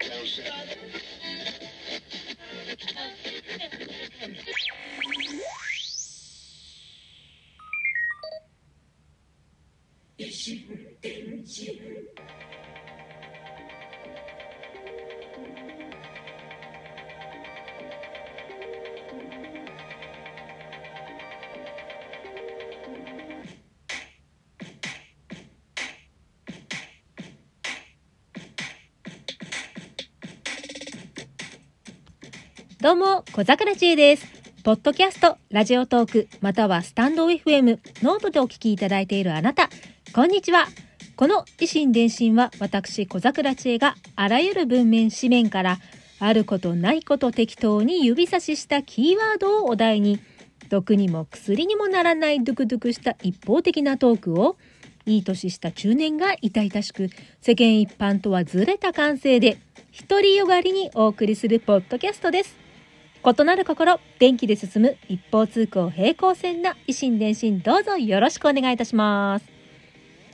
closer. どうも、小桜知恵です。ポッドキャスト、ラジオトーク、またはスタンド FM、ノートでお聞きいただいているあなた、こんにちは。この異心電進は私、小桜知恵があらゆる文面、紙面から、あることないこと適当に指差ししたキーワードをお題に、毒にも薬にもならないドゥクドゥクした一方的なトークを、いい年した中年が痛々しく、世間一般とはずれた感性で、独りよがりにお送りするポッドキャストです。異なる心、電気で進む一方通行平行線な維新伝心どうぞよろしくお願いいたします。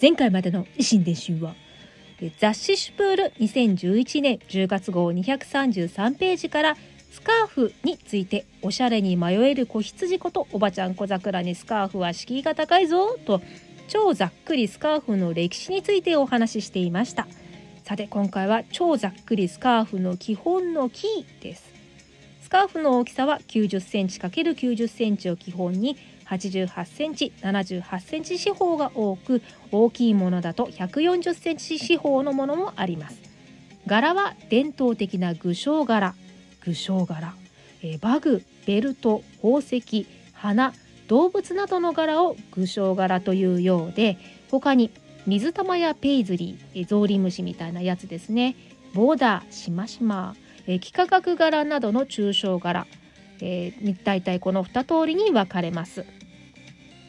前回までの維新伝心は、雑誌シュプール2011年10月号233ページからスカーフについておしゃれに迷える子羊ことおばちゃん小桜にスカーフは敷居が高いぞと超ざっくりスカーフの歴史についてお話ししていました。さて今回は超ざっくりスカーフの基本のキーです。スカーフの大きさは90センチ ×90 センチを基本に88センチ、78センチ四方が多く、大きいものだと140センチ四方のものもあります。柄は伝統的な具象柄、具象柄、えバグ、ベルト、宝石、花、動物などの柄を具象柄というようで、他に水玉やペイズリ、ーゾウリムシみたいなやつですね、ボーダー、しましま、え幾何学柄などの抽象柄、えー、大体この2通りに分かれます。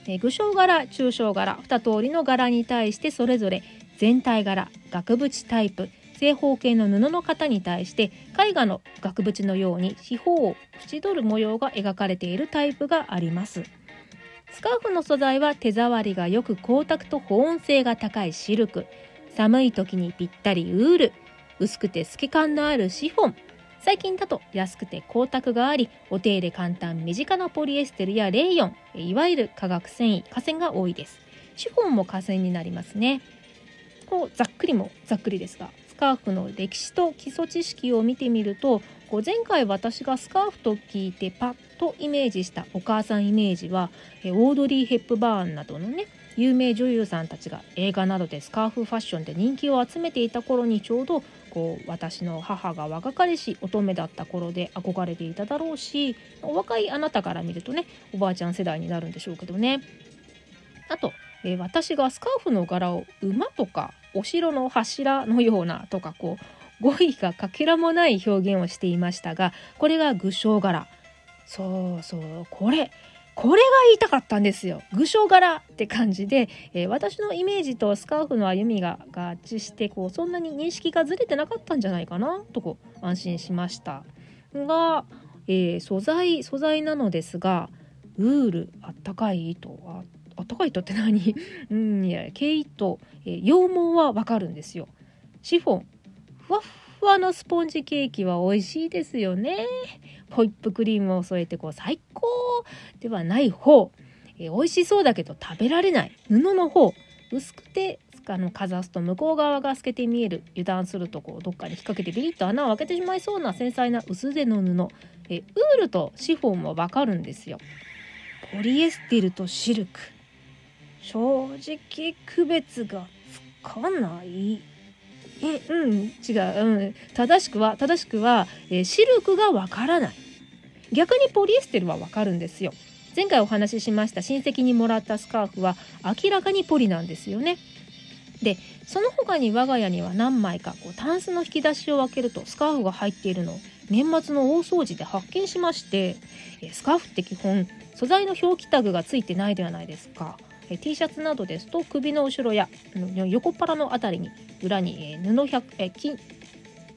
え具象柄抽象柄2通りの柄に対してそれぞれ全体柄額縁タイプ正方形の布の型に対して絵画の額縁のように四方を縁取る模様が描かれているタイプがあります。スカーフの素材は手触りがよく光沢と保温性が高いシルク寒い時にぴったりウール薄くて透け感のあるシフォン最近だと安くて光沢がありお手入れ簡単身近なポリエステルやレーヨンいわゆる化学繊維化繊が多いです。シフォンも化繊になりますね。こうざっくりもざっくりですがスカーフの歴史と基礎知識を見てみるとこう前回私がスカーフと聞いてパッとイメージしたお母さんイメージはオードリー・ヘップバーンなどのね有名女優さんたちが映画などでスカーフファッションで人気を集めていた頃にちょうどこう私の母が若かりし乙女だった頃で憧れていただろうしお若いあなたから見るとねおばあちゃん世代になるんでしょうけどね。あと、えー私がスカーフの柄を馬とかお城の柱のようなとかこう語彙がかけらもない表現をしていましたがこれが具象柄。そうそうこれ。これが言いたかったんですよ。具象柄って感じで、えー私のイメージとスカーフの歩みが合致してこうそんなに認識がずれてなかったんじゃないかなとこう安心しました。が、えー素材素材なのですがウールあったかい糸ああったかい糸って何？うんいや毛糸、えー羊毛はわかるんですよ。シフォンふわっふわのスポンジケーキは美味しいですよね。ホイップクリームを添えてこう最高ではない方、えー美味しそうだけど食べられない。布の方。薄くてあのかざすと向こう側が透けて見える。油断するとこうどっかに引っ掛けてビリッと穴を開けてしまいそうな繊細な薄手の布。えウールとシフォンもわかるんですよ。ポリエステルとシルク。正直区別がつかない。えうん違う、うん、正しくは正しくは、えーシルクがわからない。逆にポリエステルはわかるんですよ。前回お話ししました親戚にもらったスカーフは明らかにポリなんですよね。でその他に我が家には何枚かこうタンスの引き出しを開けるとスカーフが入っているのを年末の大掃除で発見しましてえスカーフって基本素材の表記タグがついてないではないですか。え T シャツなどですと首の後ろや横っ腹のあたりに裏にえー布100えー金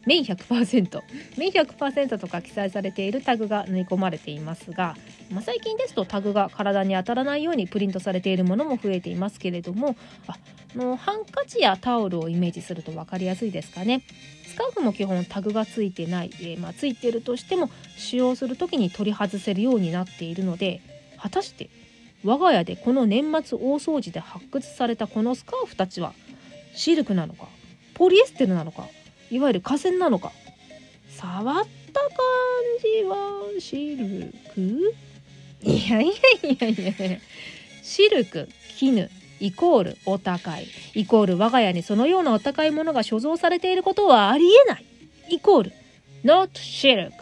綿100% 綿100%とか記載されているタグが縫い込まれていますが、まあ、最近ですとタグが体に当たらないようにプリントされているものも増えていますけれどもあのハンカチやタオルをイメージすると分かりやすいですかね。スカーフも基本タグがついてない、えー、まあ、ついてるとしても使用する時に取り外せるようになっているので果たして我が家でこの年末大掃除で発掘されたこのスカーフたちはシルクなのかポリエステルなのかいわゆる河川なのか。触った感じはシルク？いやいやいやいやシルク絹イコールお高い。イコール我が家にそのようなお高いものが所蔵されていることはありえない。イコール not silk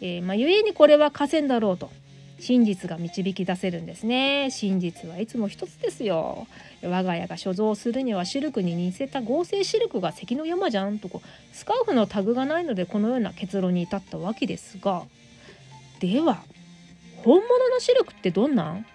えー、まあ、ゆえにこれは河川だろうと。真実が導き出せるんですね。真実はいつも一つですよ。我が家が所蔵するにはシルクに似せた合成シルクが関の山じゃんとこスカーフのタグがないのでこのような結論に至ったわけですが。では本物のシルクってどんなん？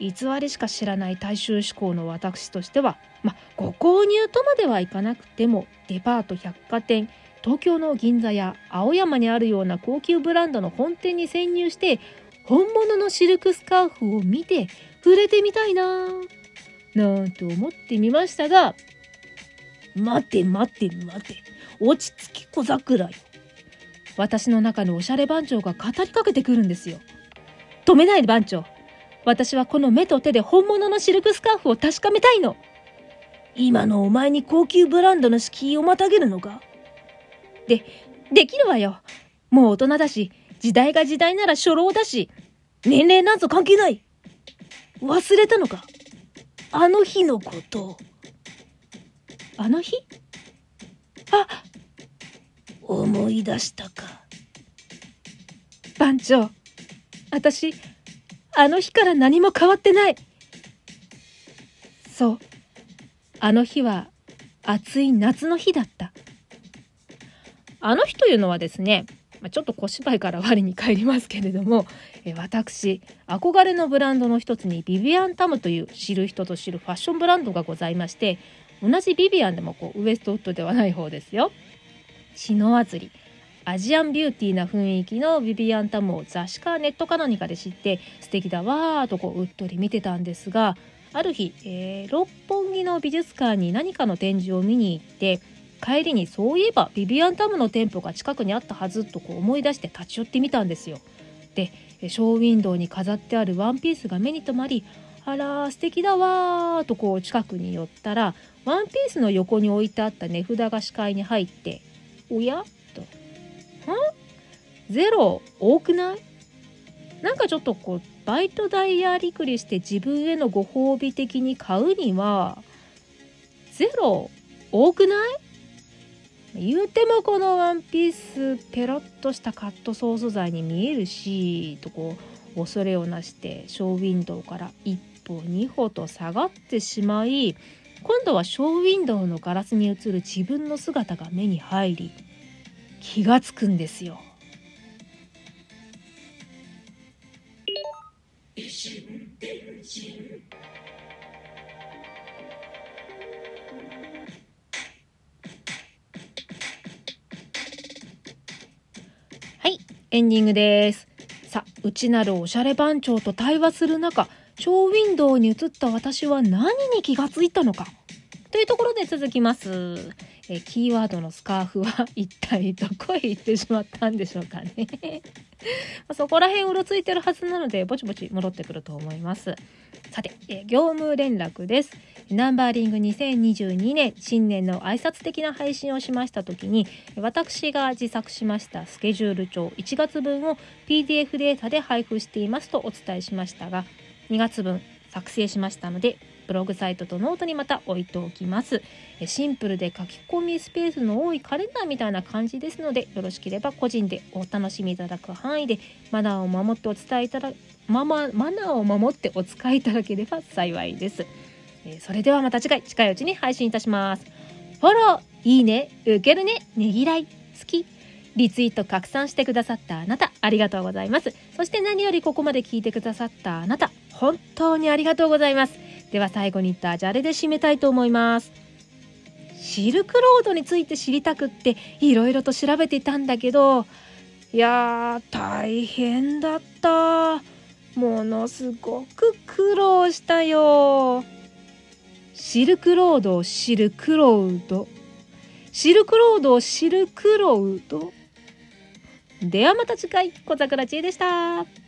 偽りしか知らない大衆志向の私としてはまあご購入とまではいかなくてもデパート百貨店東京の銀座や青山にあるような高級ブランドの本店に潜入して本物のシルクスカーフを見て触れてみたいななんて思ってみましたが待て待て待て落ち着き小桜よ。私の中のおしゃれ番長が語りかけてくるんですよ。止めないで番長。私はこの目と手で本物のシルクスカーフを確かめたいの。今のお前に高級ブランドの敷居をまたげるのか？で、できるわよ。もう大人だし、時代が時代なら初老だし、年齢なんぞ関係ない。忘れたのかあの日のこと。あの日？あ思い出したか。番長、私、あの日から何も変わってない。そう。あの日は暑い夏の日だった。あの日というのはですね、まちょっと小芝居から我に返りますけれども、え私憧れのブランドの一つにビビアン・タムという知る人と知るファッションブランドがございまして同じビビアンでもこうウエストウッドではない方ですよ。シノアズリアジアンビューティーな雰囲気のビビアン・タムを雑誌かネットか何かで知って素敵だわーとこううっとり見てたんですがある日、えー、六本木の美術館に何かの展示を見に行って帰りにそういえばビビアンタムの店舗が近くにあったはずとこう思い出して立ち寄ってみたんですよ。でショーウィンドウに飾ってあるワンピースが目に留まりあら素敵だわーとこう近くに寄ったらワンピースの横に置いてあった値札が視界に入って「おや?」と「んゼロ？多くない?」なんかちょっとこうバイト代やりくりして自分へのご褒美的に買うにはゼロ？多くない？言うてもこのワンピースペロッとしたカットソー素材に見えるしとこう恐れをなしてショーウィンドウから一歩二歩と下がってしまい今度はショーウィンドウのガラスに映る自分の姿が目に入り気がつくんですよ。エンディングです。さあ、内なるおしゃれ番長と対話する中、ショーウィンドウに映った私は何に気がついたのかというところで続きます。えキーワードのスカーフは一体どこへ行ってしまったんでしょうかね。そこら辺うろついてるはずなので、ぼちぼち戻ってくると思います。さて、え業務連絡です。ナンバーリング2022年新年の挨拶的な配信をしました時に私が自作しましたスケジュール帳1月分を PDF データで配布していますとお伝えしましたが2月分作成しましたのでブログサイトとノートにまた置いておきますシンプルで書き込みスペースの多いカレンダーみたいな感じですのでよろしければ個人でお楽しみいただく範囲でマナーを守ってお伝えいただマママナーを守ってお使いいただければ幸いです。それではまた次回近いうちに配信いたします。フォロー、いいね、受けるね、ねぎらい、好き、リツイート拡散してくださったあなた、ありがとうございます。そして何よりここまで聞いてくださったあなた、本当にありがとうございます。では最後に言ったじゃれで締めたいと思います。シルクロードについて知りたくっていろいろと調べていたんだけどいやー大変だったものすごく苦労したよシルクロードシルクロードシルクロードシルクロードではまた次回小桜知恵でした。